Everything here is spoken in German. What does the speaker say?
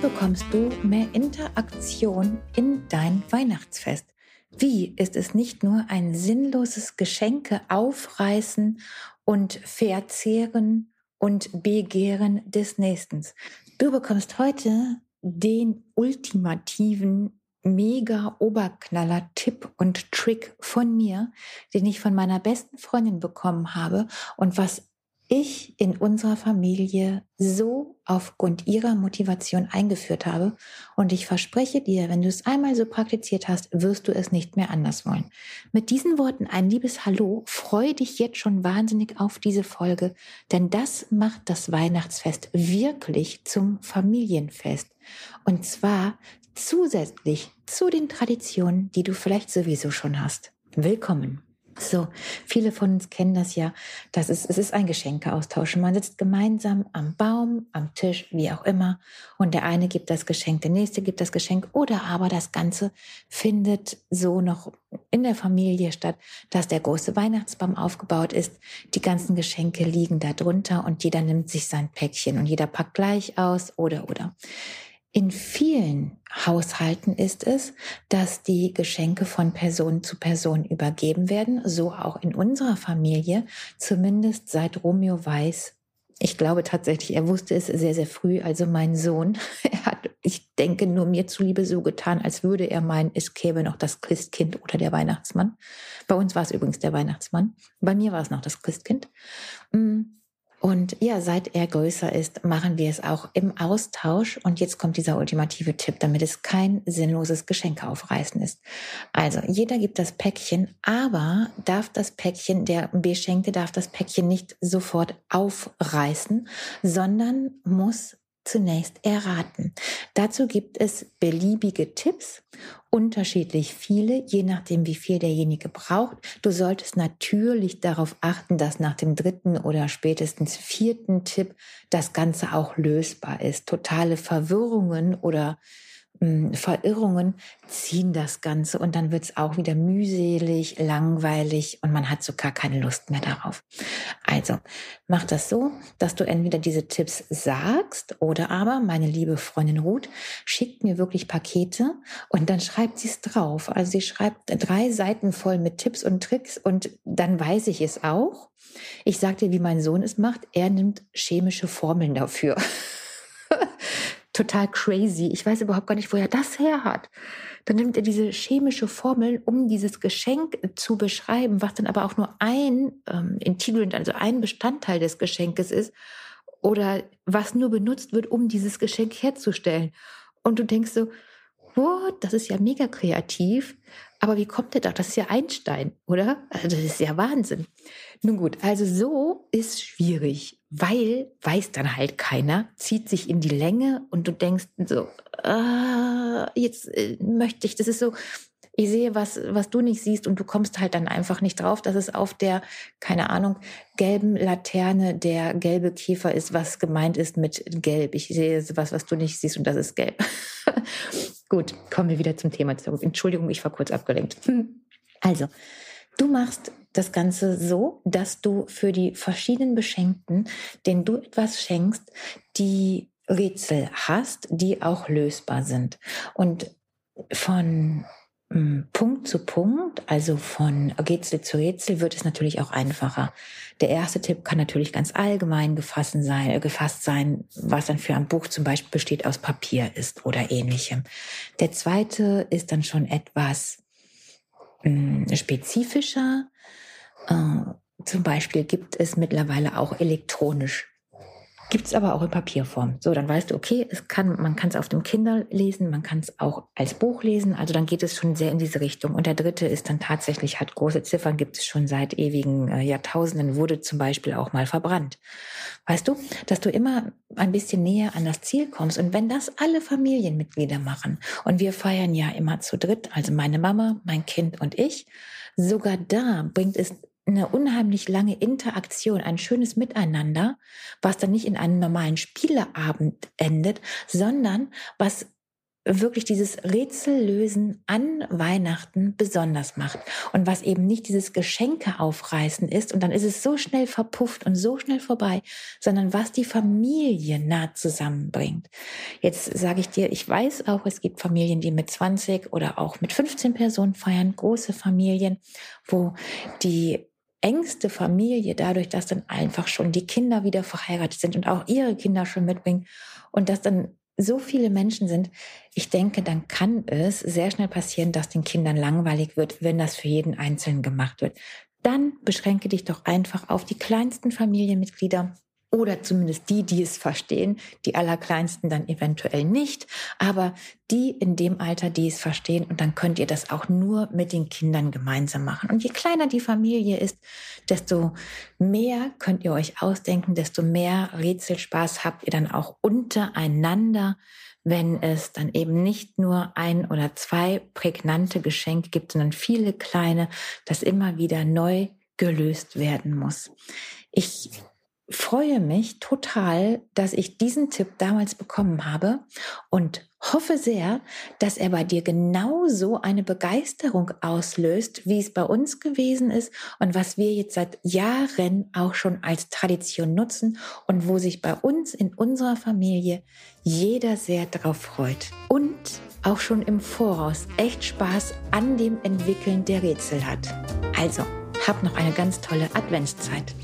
bekommst du mehr Interaktion in dein Weihnachtsfest? Wie ist es nicht nur ein sinnloses Geschenke aufreißen und verzehren und begehren des Nächsten? Du bekommst heute den ultimativen mega Oberknaller Tipp und Trick von mir, den ich von meiner besten Freundin bekommen habe und was ich in unserer Familie so aufgrund ihrer Motivation eingeführt habe. Und ich verspreche dir, wenn du es einmal so praktiziert hast, wirst du es nicht mehr anders wollen. Mit diesen Worten ein liebes Hallo, freue dich jetzt schon wahnsinnig auf diese Folge, denn das macht das Weihnachtsfest wirklich zum Familienfest. Und zwar zusätzlich zu den Traditionen, die du vielleicht sowieso schon hast. Willkommen. So, viele von uns kennen das ja. Das ist, es ist ein Geschenkeaustausch. Man sitzt gemeinsam am Baum, am Tisch, wie auch immer. Und der eine gibt das Geschenk, der nächste gibt das Geschenk. Oder aber das Ganze findet so noch in der Familie statt, dass der große Weihnachtsbaum aufgebaut ist. Die ganzen Geschenke liegen da drunter und jeder nimmt sich sein Päckchen und jeder packt gleich aus oder, oder. In vielen Haushalten ist es, dass die Geschenke von Person zu Person übergeben werden, so auch in unserer Familie, zumindest seit Romeo weiß. Ich glaube tatsächlich, er wusste es sehr, sehr früh. Also mein Sohn, er hat, ich denke, nur mir zuliebe so getan, als würde er meinen, es käme noch das Christkind oder der Weihnachtsmann. Bei uns war es übrigens der Weihnachtsmann. Bei mir war es noch das Christkind. Mm. Und ja, seit er größer ist, machen wir es auch im Austausch. Und jetzt kommt dieser ultimative Tipp, damit es kein sinnloses Geschenke aufreißen ist. Also, jeder gibt das Päckchen, aber darf das Päckchen, der Beschenkte darf das Päckchen nicht sofort aufreißen, sondern muss zunächst erraten. Dazu gibt es beliebige Tipps, unterschiedlich viele, je nachdem, wie viel derjenige braucht. Du solltest natürlich darauf achten, dass nach dem dritten oder spätestens vierten Tipp das Ganze auch lösbar ist. Totale Verwirrungen oder Verirrungen ziehen das Ganze und dann wird es auch wieder mühselig, langweilig und man hat so gar keine Lust mehr darauf. Also mach das so, dass du entweder diese Tipps sagst oder aber meine liebe Freundin Ruth schickt mir wirklich Pakete und dann schreibt sie es drauf. Also sie schreibt drei Seiten voll mit Tipps und Tricks und dann weiß ich es auch. Ich sag dir, wie mein Sohn es macht. Er nimmt chemische Formeln dafür. total crazy. Ich weiß überhaupt gar nicht, wo er das her hat. Dann nimmt er diese chemische Formel, um dieses Geschenk zu beschreiben, was dann aber auch nur ein ähm, Integrant, also ein Bestandteil des Geschenkes ist, oder was nur benutzt wird, um dieses Geschenk herzustellen. Und du denkst so, what, das ist ja mega kreativ. Aber wie kommt der da? Das ist ja Einstein, oder? Also das ist ja Wahnsinn. Nun gut, also so ist schwierig, weil weiß dann halt keiner, zieht sich in die Länge und du denkst so, äh, jetzt äh, möchte ich, das ist so, ich sehe was, was du nicht siehst und du kommst halt dann einfach nicht drauf, dass es auf der, keine Ahnung, gelben Laterne der gelbe Käfer ist, was gemeint ist mit gelb. Ich sehe was, was du nicht siehst und das ist gelb. Gut, kommen wir wieder zum Thema zurück. Entschuldigung, ich war kurz abgelenkt. Also, du machst das Ganze so, dass du für die verschiedenen Beschenkten, denen du etwas schenkst, die Rätsel hast, die auch lösbar sind. Und von hm, Punkt zu Punkt, also von Rätsel zu Rätsel, wird es natürlich auch einfacher. Der erste Tipp kann natürlich ganz allgemein gefasst sein, äh, gefasst sein, was dann für ein Buch zum Beispiel besteht aus Papier ist oder ähnlichem. Der zweite ist dann schon etwas mh, hm, spezifischer. Äh, zum Beispiel gibt es mittlerweile auch elektronisch Gibt's aber auch in Papierform. So, dann weißt du, okay, es kann, man kann es auf dem Kindle lesen, man kann es auch als Buch lesen. Also dann geht es schon sehr in diese Richtung. Und der dritte ist dann tatsächlich, hat große Ziffern, gibt es schon seit ewigen äh, Jahrtausenden, wurde zum Beispiel auch mal verbrannt. Weißt du, dass du immer ein bisschen näher an das Ziel kommst. Und wenn das alle Familienmitglieder machen, und wir feiern ja immer zu dritt, also meine Mama, mein Kind und ich, sogar da bringt es eine unheimlich lange Interaktion, ein schönes Miteinander, was dann nicht in einem normalen Spieleabend endet, sondern was wirklich dieses Rätsellösen an Weihnachten besonders macht und was eben nicht dieses Geschenke aufreißen ist und dann ist es so schnell verpufft und so schnell vorbei, sondern was die Familie nah zusammenbringt. Jetzt sage ich dir, ich weiß auch, es gibt Familien, die mit 20 oder auch mit 15 Personen feiern, große Familien, wo die engste Familie dadurch, dass dann einfach schon die Kinder wieder verheiratet sind und auch ihre Kinder schon mitbringen und dass dann so viele Menschen sind, ich denke, dann kann es sehr schnell passieren, dass den Kindern langweilig wird, wenn das für jeden Einzelnen gemacht wird. Dann beschränke dich doch einfach auf die kleinsten Familienmitglieder oder zumindest die, die es verstehen, die allerkleinsten dann eventuell nicht, aber die in dem Alter, die es verstehen und dann könnt ihr das auch nur mit den Kindern gemeinsam machen. Und je kleiner die Familie ist, desto mehr könnt ihr euch ausdenken, desto mehr Rätselspaß habt ihr dann auch untereinander, wenn es dann eben nicht nur ein oder zwei prägnante Geschenke gibt, sondern viele kleine, das immer wieder neu gelöst werden muss. Ich freue mich total, dass ich diesen Tipp damals bekommen habe und hoffe sehr, dass er bei dir genauso eine Begeisterung auslöst, wie es bei uns gewesen ist und was wir jetzt seit Jahren auch schon als Tradition nutzen und wo sich bei uns in unserer Familie jeder sehr drauf freut und auch schon im Voraus echt Spaß an dem Entwickeln der Rätsel hat. Also, hab noch eine ganz tolle Adventszeit.